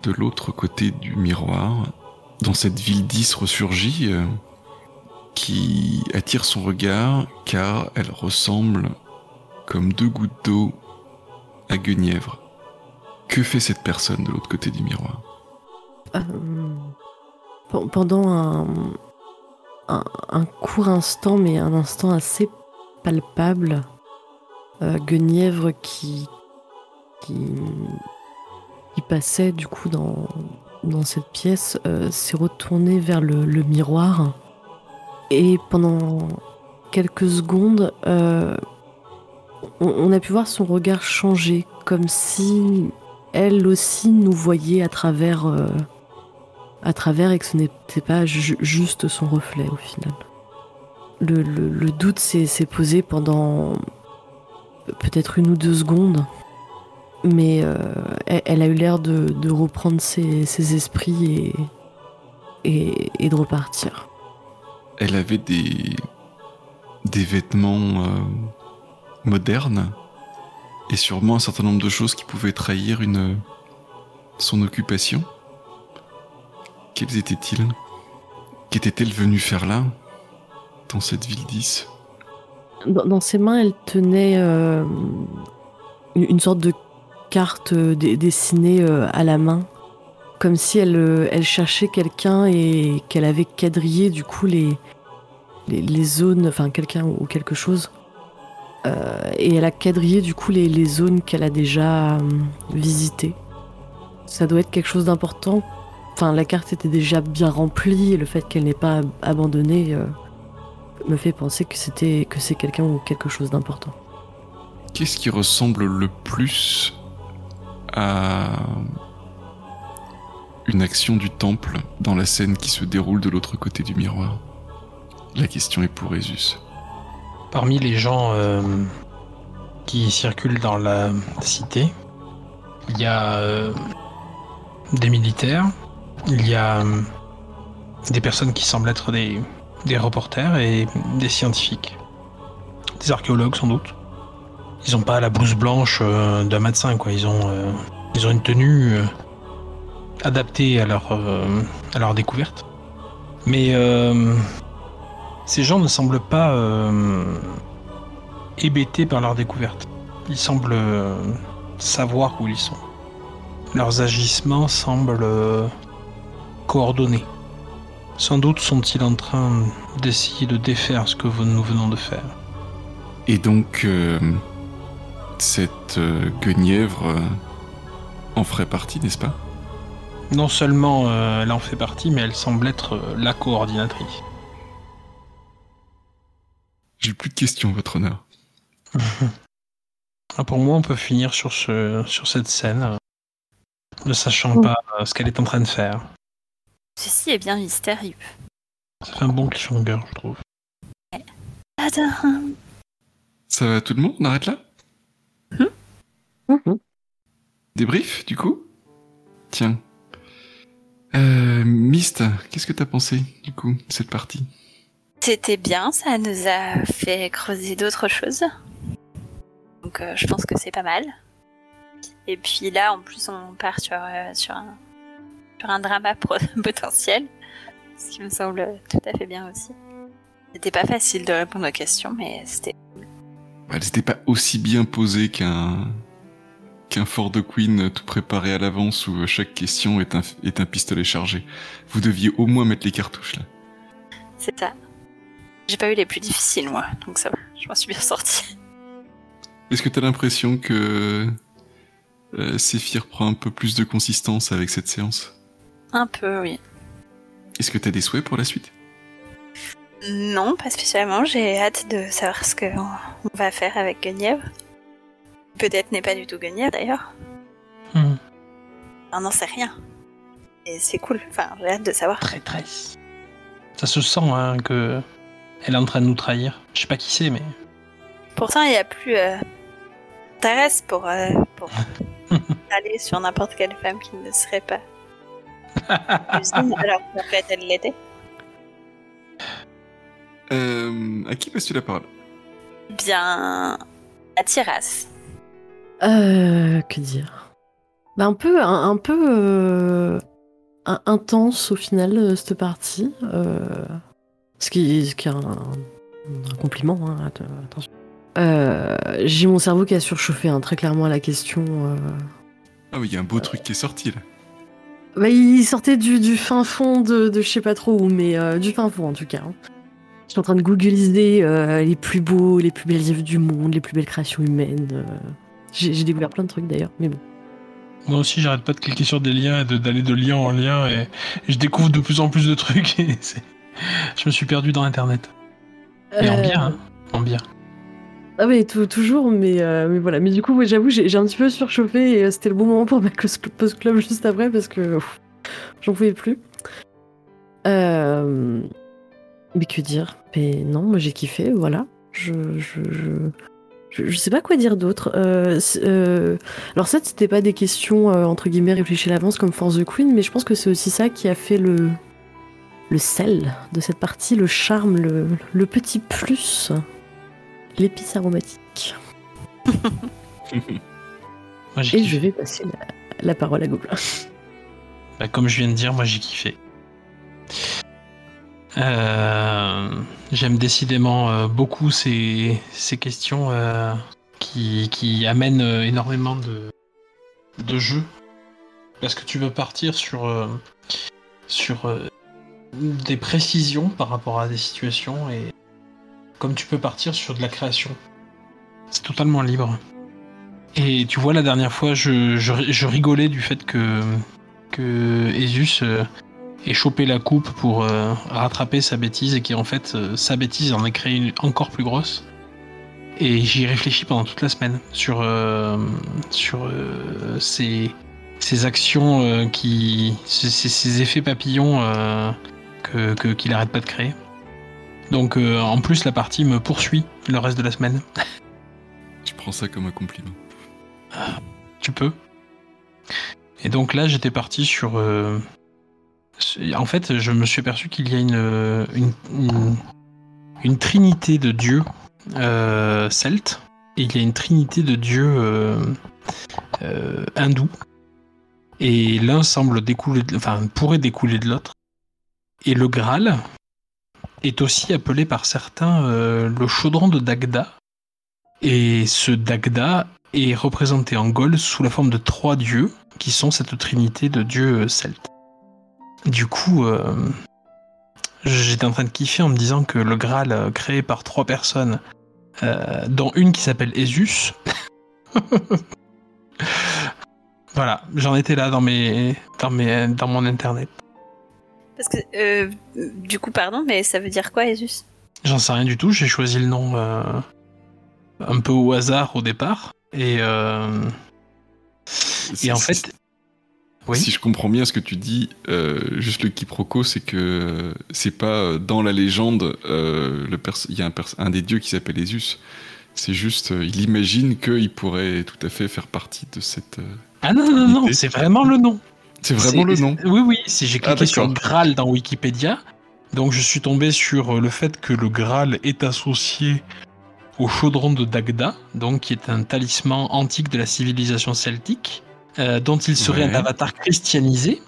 de l'autre côté du miroir, dans cette ville 10 ressurgie, euh, qui attire son regard car elle ressemble comme deux gouttes d'eau Guenièvre. Que fait cette personne de l'autre côté du miroir? Euh, Pendant un, court instant, mais un instant assez palpable, euh, Guenièvre qui, qui qui passait du coup dans, cette pièce euh, s'est retourné vers le, miroir et pendant quelques secondes, on, a pu voir son regard changer, comme si elle aussi nous voyait à travers, euh, à travers et que ce n'était pas juste son reflet au final. Le, doute s'est posé pendant peut-être une ou deux secondes mais euh, elle, a eu l'air de, reprendre ses, esprits et, de repartir. Elle avait des, des vêtements euh, modernes et sûrement un certain nombre de choses qui pouvaient trahir une, son occupation. Quels étaient-ils? Qu'était-elle venue faire là, dans cette ville 10 dans, ses mains, elle tenait euh, une sorte de cartes euh, dessinées euh, à la main, comme si elle, elle cherchait quelqu'un et qu'elle avait quadrillé du coup les, les, les zones, enfin quelqu'un ou quelque chose. Euh, et elle a quadrillé du coup les, zones qu'elle a déjà euh, visitées. Ça doit être quelque chose d'important. Enfin, la carte était déjà bien remplie et le fait qu'elle n'ait pas abandonné euh, me fait penser que c'était que c'est quelqu'un ou quelque chose d'important. Qu'est-ce qui ressemble le plus à une action du temple dans la scène qui se déroule de l'autre côté du miroir? La question est pour Esus. Parmi les gens euh, qui circulent dans la cité, il y a euh, des militaires, il y a euh, des personnes qui semblent être des, reporters et des scientifiques. Des archéologues sans doute. Ils ont pas la blouse blanche d'un médecin, quoi. Ils ont, ils ont une tenue adaptée à leur, à leur découverte. Mais ces gens ne semblent pas euh, hébétés par leur découverte. Ils semblent euh, savoir où ils sont. Leurs agissements semblent euh, coordonnés. Sans doute sont-ils en train d'essayer de défaire ce que nous venons de faire. Et donc, cette guenièvre en ferait partie, n'est-ce pas? Non seulement elle en fait partie, mais elle semble être la coordinatrice. J'ai plus de questions, votre honneur. Ah, Pour moi, on peut finir sur, ce, sur cette scène, euh, ne sachant pas euh, ce qu'elle est en train de faire. Ceci est bien mystérieux. Ça fait un bon cliffhanger, je trouve. Ça va tout le monde? On arrête là? Mhm. Débrief, du coup? Tiens. Euh, Mist, qu'est-ce que t'as pensé, du coup, de cette partie? C'était bien, ça nous a fait creuser d'autres choses. Donc euh, je pense que c'est pas mal. Et puis là, en plus, on part sur, euh, sur, un, sur un drama potentiel, ce qui me semble tout à fait bien aussi. C'était pas facile de répondre aux questions, mais c'était... Elle pas aussi bien posée qu'un qu'un fort de Queen tout préparé à l'avance où chaque question est un, est un pistolet chargé. Vous deviez au moins mettre les cartouches là. C'est ça. J'ai pas eu les plus difficiles, moi, donc ça va, je m'en suis bien sortie. Est-ce que t'as l'impression que euh, Séphir prend un peu plus de consistance avec cette séance? Un peu, oui. Est-ce que t'as des souhaits pour la suite? Non, pas spécialement. J'ai hâte de savoir ce qu'on on va faire avec Guenièvre. Peut-être n'est pas du tout Guenièvre d'ailleurs. Hmm. On n'en sait rien. Et c'est cool. Enfin, j'ai hâte de savoir. Traîtresse. Ça se sent hein, que elle est en train de nous trahir. Je sais pas qui c'est, mais Pourtant, il n'y a plus euh, Thérèse pour, euh, pour aller sur n'importe quelle femme qui ne serait pas. Alors qu'en fait, elle l'était. euh, À qui passes-tu la parole? Bien. À Tiras. Euh, que dire? Bah, Un peu, un, un peu euh, intense au final, euh, cette partie. Ce, qui, ce qui est un, un compliment, hein, att- attention. Euh, J'ai mon cerveau qui a surchauffé hein, très clairement à la question. euh. Ah oui, il y a un beau truc qui est sorti là. Bah, il sortait du, du fin fond de, de je sais pas trop où, mais euh, du fin fond en tout cas. hein. Je suis en train de googliser euh, les plus beaux, les plus belles œuvres du monde, les plus belles créations humaines. euh. J'ai découvert plein de trucs d'ailleurs, mais bon. moi aussi j'arrête pas de cliquer sur des liens et d'aller de, lien en lien et, et je découvre de plus en plus de trucs et c'est- je me suis perdu dans internet. Et en Euh, bien, hein. en bien. Ah oui, tou- toujours, mais, euh, mais voilà. Mais du coup, ouais, j'avoue, j'ai un petit peu surchauffé et euh, c'était le bon moment pour ma post club juste après parce que j'en pouvais plus. Euh, Mais que dire? Mais non, moi j'ai kiffé, voilà. Je, je, je, je, je sais pas quoi dire d'autre. Alors ça, c'était pas des questions entre guillemets réfléchies à l'avance comme Force the Queen, mais je pense que c'est aussi ça qui a fait le le sel de cette partie, le charme, le, le petit plus, l'épice aromatique. Moi, Et kiffé. je vais passer la, la parole à Gobelin. Bah, comme je viens de dire, moi j'ai kiffé. Euh, J'aime décidément euh, beaucoup ces, ces questions euh, qui, qui amènent énormément de, de jeux. Parce que tu veux partir sur, sur des précisions par rapport à des situations et comme tu peux partir sur de la création. C'est totalement libre. Et tu vois, la dernière fois, je, je- rigolais du fait que, que Esus euh, ait chopé la coupe pour euh, rattraper sa bêtise et qui en fait, euh, sa bêtise en a créé une encore plus grosse. Et j'y réfléchis pendant toute la semaine sur, sur ces, ces actions qui. ces effets papillons euh, que- qu'il arrête pas de créer. Donc euh, en plus, la partie me poursuit le reste de la semaine. Je prends ça comme un compliment. Tu peux. Et donc là, j'étais parti sur. euh, En fait, je me suis aperçu qu'il y a une, euh, une, une, une trinité de dieux euh, celtes et il y a une trinité de dieux hindous. Et l'un semble découler, de- enfin pourrait découler de l'autre. Et le Graal est aussi appelé par certains euh, le chaudron de Dagda. Et ce Dagda est représenté en Gaule sous la forme de trois dieux, qui sont cette trinité de dieux euh, celtes. Du coup, euh, j'étais en train de kiffer en me disant que le Graal créé par trois personnes, dont une qui s'appelle Esus. voilà, j'en étais là dans mes, dans mes, dans mon internet. Parce que, euh, du coup, pardon, mais ça veut dire quoi, Esus J'en sais rien du tout. J'ai choisi le nom euh, un peu au hasard au départ, et euh, et en fait, oui. Si je comprends bien ce que tu dis, euh, juste le quiproquo, c'est que c'est pas dans la légende, euh, le il y a un, des dieux qui s'appelle Esus. C'est juste, euh, il imagine qu'il pourrait tout à fait faire partie de cette. euh, Ah non, non, non, Idée. c'est vraiment le nom. C'est vraiment le nom. Oui, oui, si j'ai Ah, cliqué sur. Graal dans Wikipédia, donc je suis tombé sur euh, le fait que le Graal est associé au chaudron de Dagda, donc qui est un talisman antique de la civilisation celtique, euh, dont il serait Ouais. un avatar christianisé.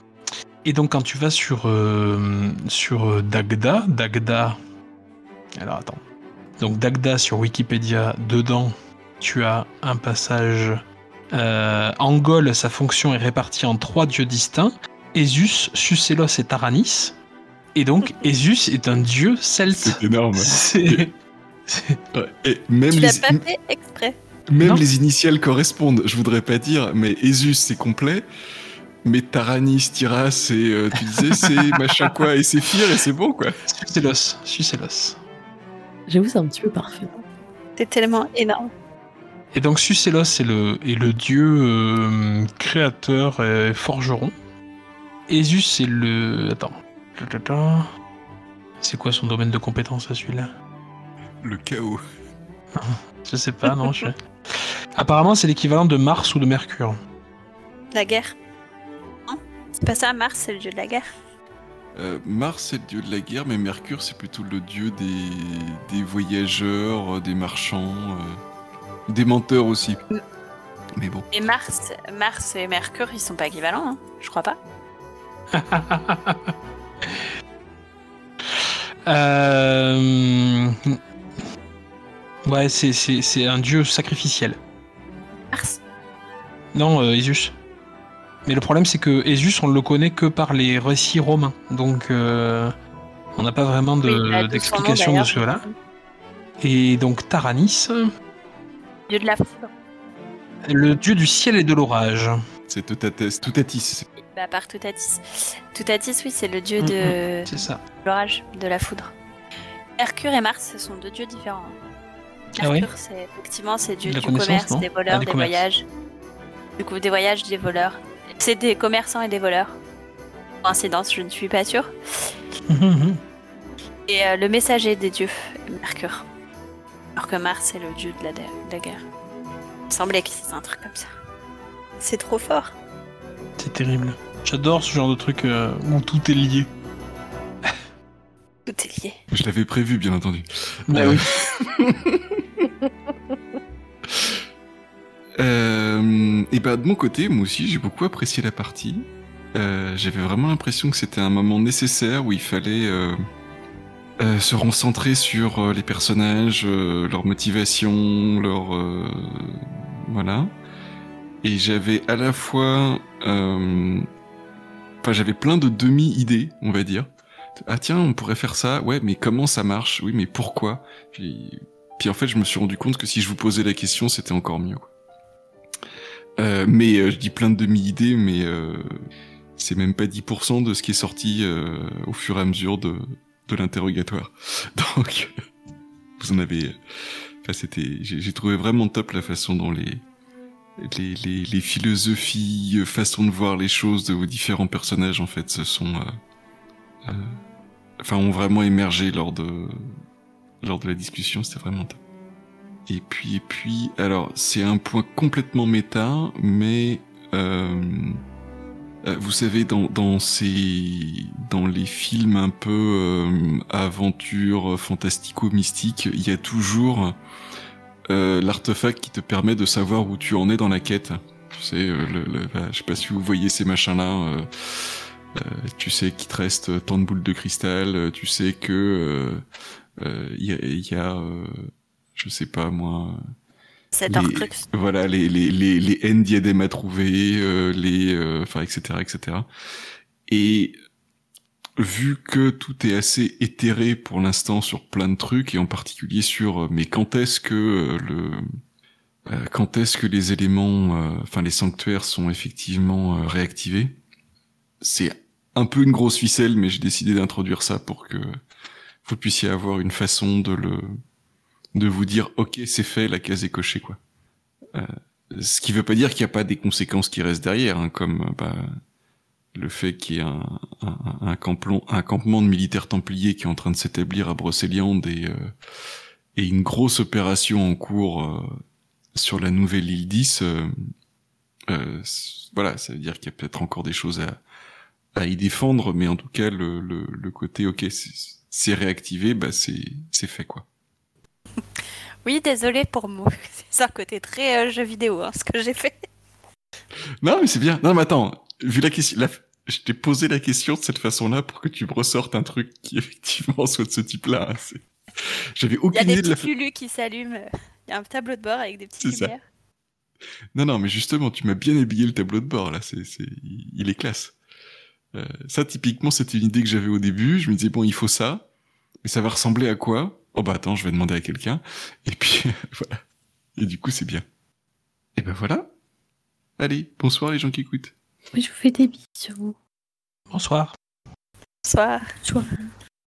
Et donc quand tu vas sur, euh, sur Dagda, Dagda... Alors attends. Donc Dagda sur Wikipédia, dedans, tu as un passage... Euh, en Gaule, sa fonction est répartie en trois dieux distincts, Esus, Sucélos et Taranis. Et donc, Esus est un dieu celte. C'est énorme. C'est... c'est-. Et même, Tu les, l'as pas fait exprès. même Non. les initiales correspondent. Je voudrais pas dire, mais Esus c'est complet. Mais Taranis, Tiras, et euh, tu disais c'est machin quoi, et Séphir, et c'est bon quoi. Sucélos, Sucélos. J'avoue, c'est un petit peu parfait. C'est tellement énorme. Et donc Sucélos est le, est le dieu euh, créateur et forgeron. Esus est le... Attends. C'est quoi son domaine de compétence à celui-là? Le chaos. Je sais pas, non. je- Apparemment, c'est l'équivalent de Mars ou de Mercure. La guerre. Non C'est pas ça, Mars, c'est le dieu de la guerre. Euh, Mars, c'est le dieu de la guerre, mais Mercure, c'est plutôt le dieu des, des voyageurs, euh, des marchands, euh, des menteurs aussi. Mais bon. Et Mars, Mars et Mercure, ils sont pas équivalents, hein je crois pas. Euh, Ouais, c'est- c'est c'est un dieu sacrificiel. Mars Non, euh, Esus. Mais le problème, c'est que Esus, on le connaît que par les récits romains. Donc, euh, on n'a pas vraiment de- Oui, il a de d'explication nom, de ce là Et donc, Taranis, Dieu de la foudre. le dieu du ciel et de l'orage. C'est Toutatis. Toutatis. Bah, par Toutatis. Toutatis, oui, c'est le dieu Mm, de C'est ça. l'orage, de la foudre. Mercure et Mars, ce sont deux dieux différents. Ah Mercure, c'est effectivement, c'est dieu du commerce, des voleurs, Ah, du des voyages. Du coup, des voyages, des voleurs. C'est des commerçants et des voleurs. Coïncidence, je ne suis pas sûre. Et euh, le messager des dieux, Mercure. Alors que Mars, c'est le dieu de la, de la guerre. Il me semblait que c'est un truc comme ça. C'est trop fort. c'est terrible. J'adore ce genre de truc euh, où tout est lié. Tout est lié. Je l'avais prévu, bien entendu. Bah Euh, oui. Euh, et bah de mon côté, moi aussi, j'ai beaucoup apprécié la partie. Euh, J'avais vraiment l'impression que c'était un moment nécessaire où il fallait euh, euh, se concentrer sur euh, les personnages, euh, leur motivation, leur euh, voilà. Et j'avais à la fois, euh, enfin j'avais plein de demi-idées, on va dire. Ah tiens, on pourrait faire ça. Ouais, mais comment ça marche? Oui, mais pourquoi? Puis, puis en fait, je me suis rendu compte que si je vous posais la question, c'était encore mieux. Euh, mais je dis plein de demi-idées, mais c'est même pas 10% de ce qui est sorti au fur et à mesure de, de l'interrogatoire. Donc, vous en avez. Enfin, c'était. J'ai trouvé vraiment top la façon dont les les, les, les philosophies, euh, façon de voir les choses de vos différents personnages en fait se sont, euh, euh, enfin, ont vraiment émergé lors de lors de la discussion. C'était vraiment top. Et puis, et puis, alors, c'est un point complètement méta, mais euh, euh, vous savez, dans, dans ces, dans les films un peu euh, aventure, fantastico-mystique, il y a toujours euh, l'artefact qui te permet de savoir où tu en es dans la quête. Tu sais, euh, le, le- bah, je sais pas si vous voyez ces machins-là. euh, euh, tu sais qu'il te reste tant de boules de cristal. euh, Tu sais que euh, euh, il y a, y a euh, je sais pas moi. Cet Les- Horcrux. Voilà, les, les, les, les N diadèmes à trouver, euh, les, euh, enfin, etc., etc. Et vu que tout est assez éthéré pour l'instant sur plein de trucs, et en particulier sur, euh, mais quand est-ce que euh, le, euh, quand est-ce que les éléments, euh, enfin, les sanctuaires sont effectivement réactivés, c'est un peu une grosse ficelle, mais j'ai décidé d'introduire ça pour que vous puissiez avoir une façon de le, de vous dire ok c'est fait la case est cochée quoi. Euh, ce qui veut pas dire qu'il n'y a pas des conséquences qui restent derrière hein, comme euh, bah, le fait qu'il y ait un, un, un, campement, de militaires templiers qui est en train de s'établir à Brocéliande et, euh, et une grosse opération en cours euh, sur la nouvelle île 10 euh, euh, voilà ça veut dire qu'il y a peut-être encore des choses à, à y défendre mais en tout cas le, le, le côté ok c'est- réactivé bah c'est fait quoi Oui, désolé pour moi. C'est un côté très euh, jeu vidéo, hein, ce que j'ai fait. Non, mais c'est bien. Non, mais attends, vu la question, la- je t'ai posé la question de cette façon-là pour que tu me ressortes un truc qui effectivement soit de ce type-là. hein. J'avais Il y a aucune des idée de la. petits lulus qui s'allument. Il y a un tableau de bord avec des petites C'est ça. lumières. Non, non, mais justement, tu m'as bien habillé le tableau de bord là. C'est, il il est classe. Euh, ça, typiquement, c'était une idée que j'avais au début. Je me disais bon, il faut ça, mais ça va ressembler à quoi? Oh bah attends, je vais demander à quelqu'un. Et puis voilà. Et du coup, c'est bien. Et ben voilà. Allez, bonsoir les gens qui écoutent. Je vous fais des bisous. Bonsoir. Soit Bonsoir.